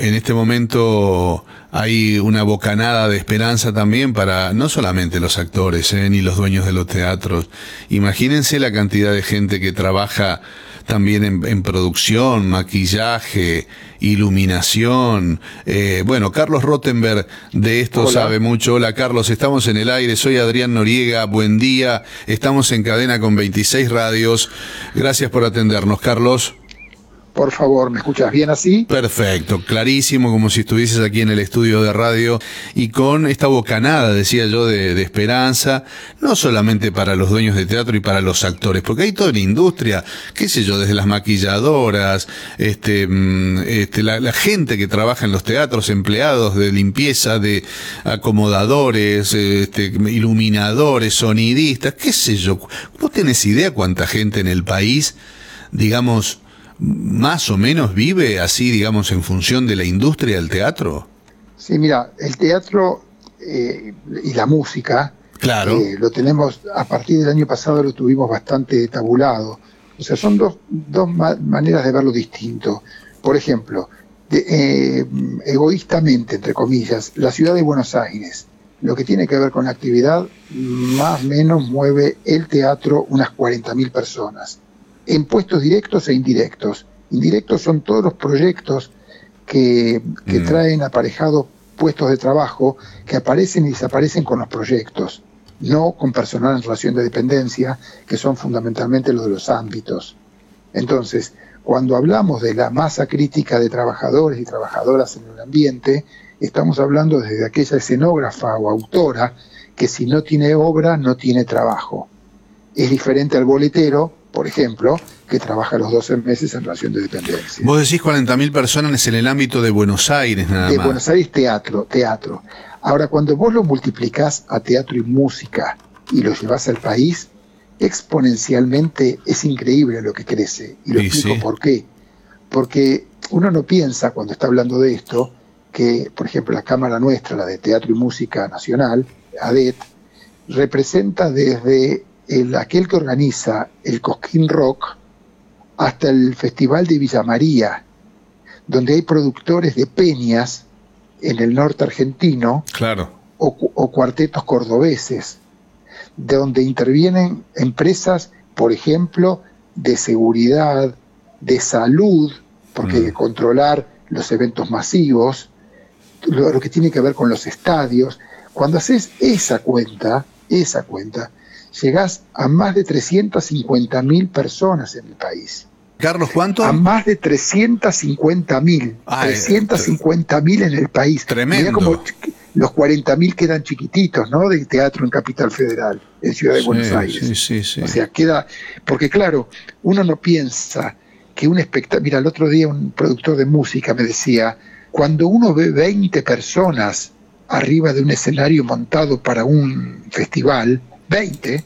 En este momento hay una bocanada de esperanza también para no solamente los actores eh, ni los dueños de los teatros. Imagínense la cantidad de gente que trabaja también en, producción, maquillaje, iluminación. Eh, bueno, Carlos Rottenberg de esto sabe mucho. Hola Carlos, estamos en el aire. Soy Adrián Noriega. Buen día. Estamos en cadena con 26 radios. Gracias por atendernos, Carlos. Por favor, ¿me escuchas bien así? Perfecto, clarísimo, como si estuvieses aquí en el estudio de radio y con esta bocanada, decía yo, de, esperanza, no solamente para los dueños de teatro y para los actores, porque hay toda la industria, qué sé yo, desde las maquilladoras, este, mm, este la, gente que trabaja en los teatros, empleados de limpieza, de acomodadores, este, iluminadores, sonidistas, qué sé yo. ¿Vos tenés idea cuánta gente en el país, digamos, más o menos vive así, digamos, en función de la industria del teatro? Sí, mira, el teatro eh, y la música, claro. Eh, lo tenemos, a partir del año pasado lo tuvimos bastante tabulado. O sea, son dos, dos maneras de verlo distinto. Por ejemplo, eh, egoístamente, entre comillas, la ciudad de Buenos Aires, lo que tiene que ver con la actividad, más o menos mueve el teatro unas 40.000 personas en puestos directos e indirectos. Indirectos son todos los proyectos que, mm. traen aparejados puestos de trabajo que aparecen y desaparecen con los proyectos, no con personal en relación de dependencia, que son fundamentalmente los de los ámbitos. Entonces, cuando hablamos de la masa crítica de trabajadores y trabajadoras en el ambiente, estamos hablando desde aquella escenógrafa o autora que si no tiene obra no tiene trabajo. Es diferente al boletero por ejemplo, que trabaja los 12 meses en relación de dependencia. Vos decís 40.000 personas en el ámbito de Buenos Aires, nada más. De Buenos Aires, teatro, teatro. Ahora, cuando vos lo multiplicás a teatro y música y lo llevas al país, exponencialmente es increíble lo que crece. Y lo explico por qué. Porque uno no piensa, cuando está hablando de esto, que, por ejemplo, la Cámara nuestra, la de Teatro y Música Nacional, ADET, representa desde el, aquel que organiza el Cosquín Rock hasta el Festival de Villa María, donde hay productores de peñas en el norte argentino claro. o, cuartetos cordobeses, donde intervienen empresas, por ejemplo, de seguridad, de salud, porque hay que mm. controlar los eventos masivos, lo, que tiene que ver con los estadios. Cuando haces esa cuenta, esa cuenta, llegás a más de 350 mil personas en el país. Carlos, ¿cuánto? A más de 350 mil. 350 mil en el país. Tremendo. como los 40 mil quedan chiquititos, ¿no? De teatro en Capital Federal, en Ciudad de Buenos Aires. Sí, sí, sí. O sea, queda. Porque claro, uno no piensa que un espectáculo. Mira, el otro día un productor de música me decía: cuando uno ve 20 personas arriba de un escenario montado para un festival, 20,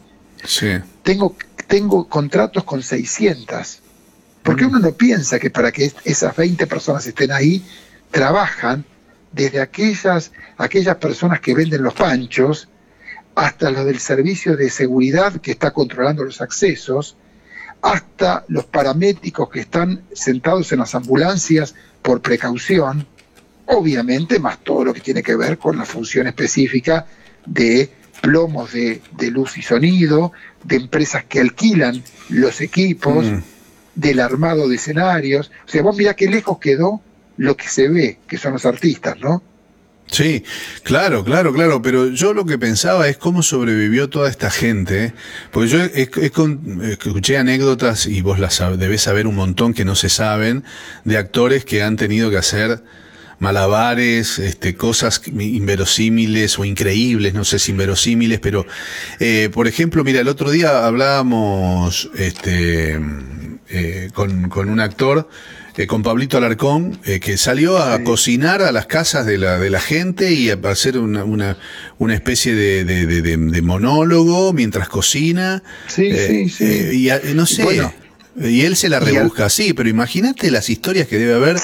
tengo, tengo contratos con 600. Porque mm. uno no piensa que para que esas 20 personas estén ahí, trabajan desde aquellas, aquellas personas que venden los panchos hasta los del servicio de seguridad que está controlando los accesos, hasta los paramédicos que están sentados en las ambulancias por precaución, obviamente más todo lo que tiene que ver con la función específica de plomos de, luz y sonido, de empresas que alquilan los equipos, mm. del armado de escenarios. O sea, vos mirá qué lejos quedó lo que se ve, que son los artistas, ¿no? Sí, claro, claro, claro, pero yo lo que pensaba es cómo sobrevivió toda esta gente, porque yo escuché anécdotas y vos las debés saber un montón que no se saben, de actores que han tenido que hacer malabares, este, cosas inverosímiles o increíbles, no sé si inverosímiles, pero eh, por ejemplo, mira, el otro día hablábamos este, eh, con, con, un actor, eh, con Pablito Alarcón, que salió a cocinar a las casas de la, de la gente y a hacer una, una, una especie de, de, monólogo mientras cocina. Sí, sí, sí. y no sé. y él se la rebusca así, pero imagínate las historias que debe haber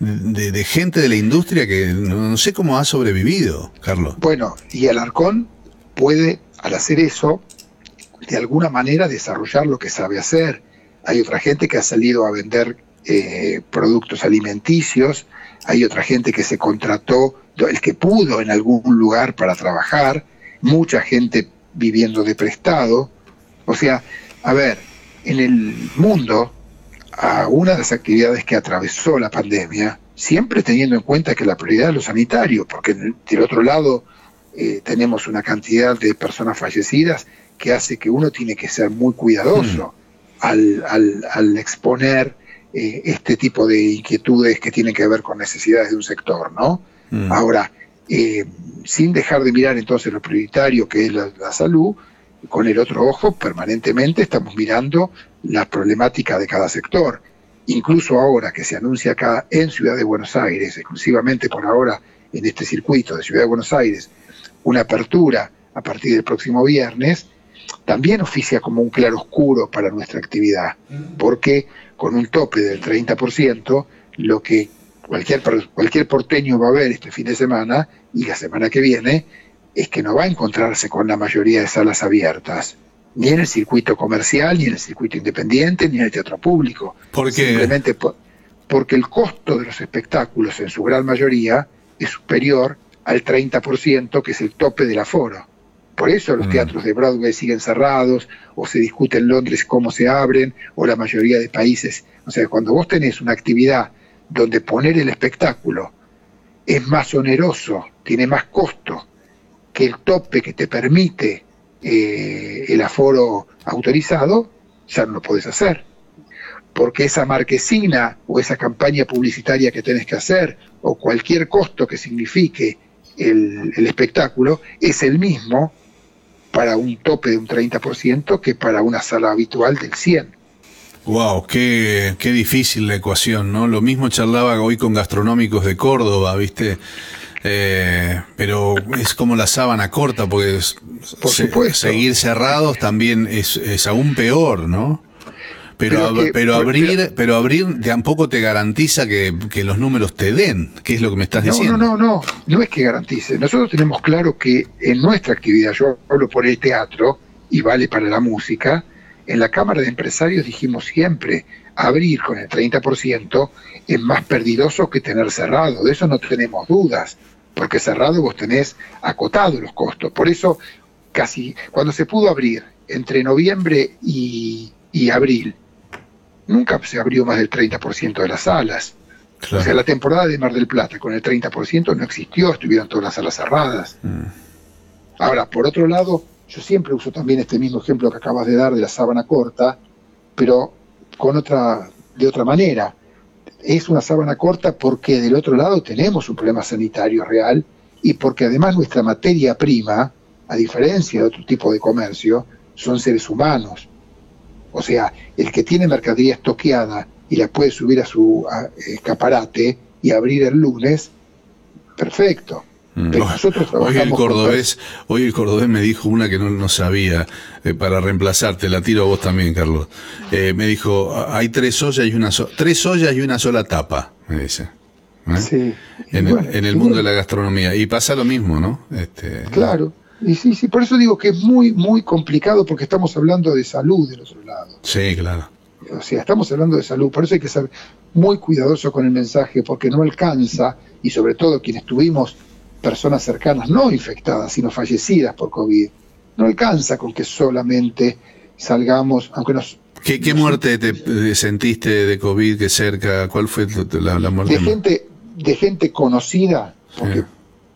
de, gente de la industria que no, sé cómo ha sobrevivido, Carlos. Bueno, y Alarcón puede, al hacer eso, de alguna manera desarrollar lo que sabe hacer. Hay otra gente que ha salido a vender eh, productos alimenticios, hay otra gente que se contrató, el que pudo en algún lugar para trabajar, mucha gente viviendo de prestado. O sea, a ver, en el mundo, a una de las actividades que atravesó la pandemia, siempre teniendo en cuenta que la prioridad es lo sanitario, porque del otro lado eh, tenemos una cantidad de personas fallecidas que hace que uno tiene que ser muy cuidadoso mm. al, exponer eh, este tipo de inquietudes que tienen que ver con necesidades de un sector, ¿no? Mm. Ahora, eh, sin dejar de mirar entonces lo prioritario que es la, salud, con el otro ojo permanentemente estamos mirando la problemática de cada sector. Incluso ahora que se anuncia acá en Ciudad de Buenos Aires, exclusivamente por ahora en este circuito de Ciudad de Buenos Aires, una apertura a partir del próximo viernes, también oficia como un claroscuro para nuestra actividad, porque con un tope del 30%, lo que cualquier, cualquier porteño va a ver este fin de semana y la semana que viene es que no va a encontrarse con la mayoría de salas abiertas, ni en el circuito comercial, ni en el circuito independiente, ni en el teatro público. ¿Por qué? Simplemente porque el costo de los espectáculos en su gran mayoría es superior al 30%, que es el tope del aforo. Por eso los mm. teatros de Broadway siguen cerrados, o se discute en Londres cómo se abren, o la mayoría de países. O sea, cuando vos tenés una actividad donde poner el espectáculo es más oneroso, tiene más costo el tope que te permite eh, el aforo autorizado, ya no lo podés hacer. Porque esa marquesina o esa campaña publicitaria que tenés que hacer, o cualquier costo que signifique el, espectáculo es el mismo para un tope de un 30% que para una sala habitual del 100%. Wow, qué, qué difícil la ecuación, ¿no? Lo mismo charlaba hoy con gastronómicos de Córdoba, ¿viste? Eh, pero es como la sábana corta, porque Por seguir cerrados también es, es aún peor, ¿no? Pero, pero, abrir, pero, abrir tampoco te garantiza que, los números te den, que es lo que me estás diciendo. No, no, no, no es que garantice. Nosotros tenemos claro que en nuestra actividad, yo hablo por el teatro y vale para la música, en la Cámara de Empresarios dijimos siempre, abrir con el 30% es más perdidoso que tener cerrado, de eso no tenemos dudas, porque cerrado vos tenés acotado los costos. Por eso, casi cuando se pudo abrir entre noviembre y, y abril, nunca se abrió más del 30% de las salas. O sea, la temporada de Mar del Plata con el 30% no existió, estuvieron todas las salas cerradas. Mm. Ahora, por otro lado, yo siempre uso también este mismo ejemplo que acabas de dar de la sábana corta, pero con otra, de otra manera. Es una sábana corta porque del otro lado tenemos un problema sanitario real y porque además nuestra materia prima, a diferencia de otro tipo de comercio, son seres humanos. O sea, el que tiene mercadería estoqueada y la puede subir a su escaparate y abrir el lunes, perfecto. Mm. nosotros hoy el cordobés, hoy el cordobés me dijo una que no, no sabía eh, para reemplazarte, la tiro a vos también, Carlos. Eh, me dijo, hay tres ollas y una tres ollas y una sola tapa, me dice. ¿Eh? Sí. En, el, mundo de la gastronomía. Y pasa lo mismo, ¿no? Este, claro. Y sí, sí, por eso digo que es muy, muy complicado porque estamos hablando de salud del otro lado. Sí, claro. O sea, estamos hablando de salud, por eso hay que ser muy cuidadoso con el mensaje porque no alcanza, y sobre todo quienes tuvimos personas cercanas no infectadas, sino fallecidas por COVID, no alcanza con que solamente salgamos, aunque nos... ¿Qué, muerte te sentiste de COVID que cerca? ¿Cuál fue la, muerte? De gente, de gente conocida, porque,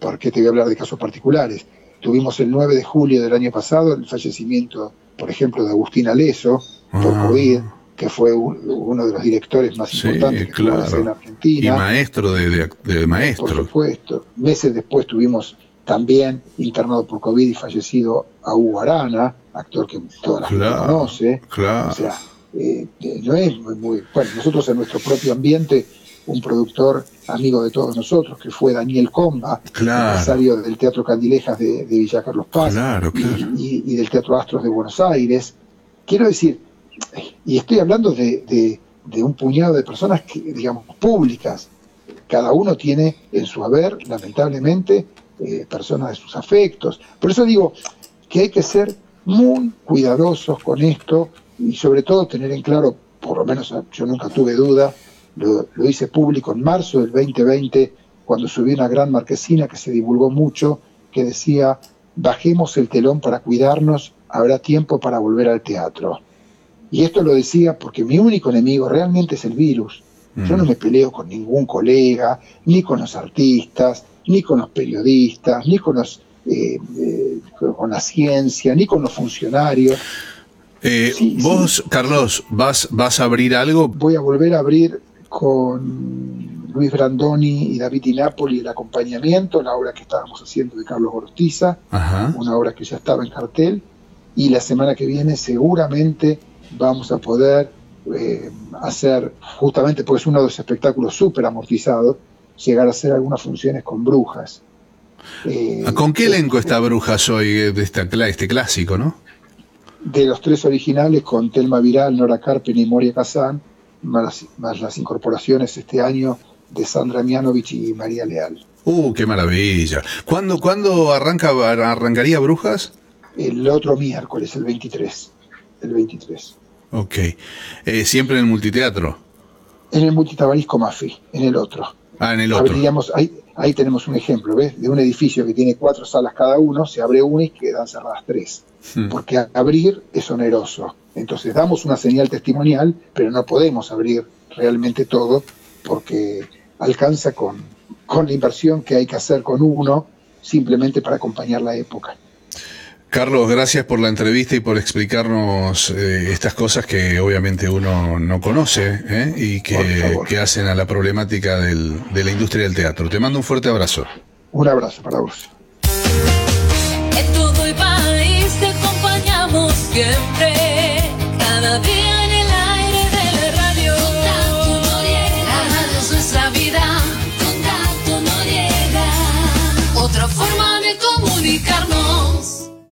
porque te voy a hablar de casos particulares Tuvimos el 9 de julio del año pasado el fallecimiento, por ejemplo, de Agustín Aleso por ah. COVID, que fue uno de los directores más importantes que en Argentina. Y maestro de, de, maestro. Por supuesto. Meses después tuvimos también internado por COVID y fallecido a Hugo Arana, actor que toda la gente conoce. Claro. O sea, eh, no es muy, Bueno, nosotros en nuestro propio ambiente un productor amigo de todos nosotros, que fue Daniel Comba, empresario del Teatro Candilejas de, Villa Carlos Paz y, del Teatro Astros de Buenos Aires. Quiero decir, y estoy hablando de, un puñado de personas, que, digamos, públicas. Cada uno tiene en su haber, lamentablemente, eh, personas de sus afectos. Por eso digo que hay que ser muy cuidadosos con esto y sobre todo tener en claro, por lo menos yo nunca tuve duda, lo, hice público en marzo del 2020, cuando subí una gran marquesina que se divulgó mucho, que decía, bajemos el telón para cuidarnos, habrá tiempo para volver al teatro. Y esto lo decía porque mi único enemigo realmente es el virus. Yo no me peleo con ningún colega, ni con los artistas, ni con los periodistas, ni con los eh, eh, con la ciencia, ni con los funcionarios. Eh, vos, Carlos, ¿vas, ¿vas a abrir algo? Voy a volver a abrir con Luis Brandoni y David Di Napoli el acompañamiento, la obra que estábamos haciendo de Carlos Ortiza, una obra que ya estaba en cartel, y la semana que viene seguramente vamos a poder eh, hacer, justamente porque es uno de los espectáculos súper amortizados, llegar a hacer algunas funciones con brujas. Eh, ¿Con qué elenco está Brujas hoy, de este clásico, no? De los tres originales, con Telma Viral, Nora Carpen y Moria Kazan, más, las incorporaciones este año de Sandra Mianovich y María Leal. ¡Uh, qué maravilla! ¿Cuándo, ¿cuándo arranca, arrancaría Brujas? El otro miércoles, el 23. El 23. Ok. Eh, ¿Siempre en el multiteatro? En el multitabarisco Mafi, en el otro. Ah, en el otro. ahí, ahí tenemos un ejemplo, ¿ves? De un edificio que tiene cuatro salas cada uno, se abre una y quedan cerradas tres. Hmm. Porque abrir es oneroso. Entonces damos una señal testimonial, pero no podemos abrir realmente todo porque alcanza con, con la inversión que hay que hacer con uno simplemente para acompañar la época. Carlos, gracias por la entrevista y por explicarnos eh, estas cosas que obviamente uno no conoce ¿eh? y que, hacen a la problemática del, de la industria del teatro. Te mando un fuerte abrazo. Un abrazo para vos. En todo el país te acompañamos siempre, cada día en el aire de la radio. Contacto Noriega, la radio es nuestra vida. Contacto Noriega, otra forma de comunicarnos.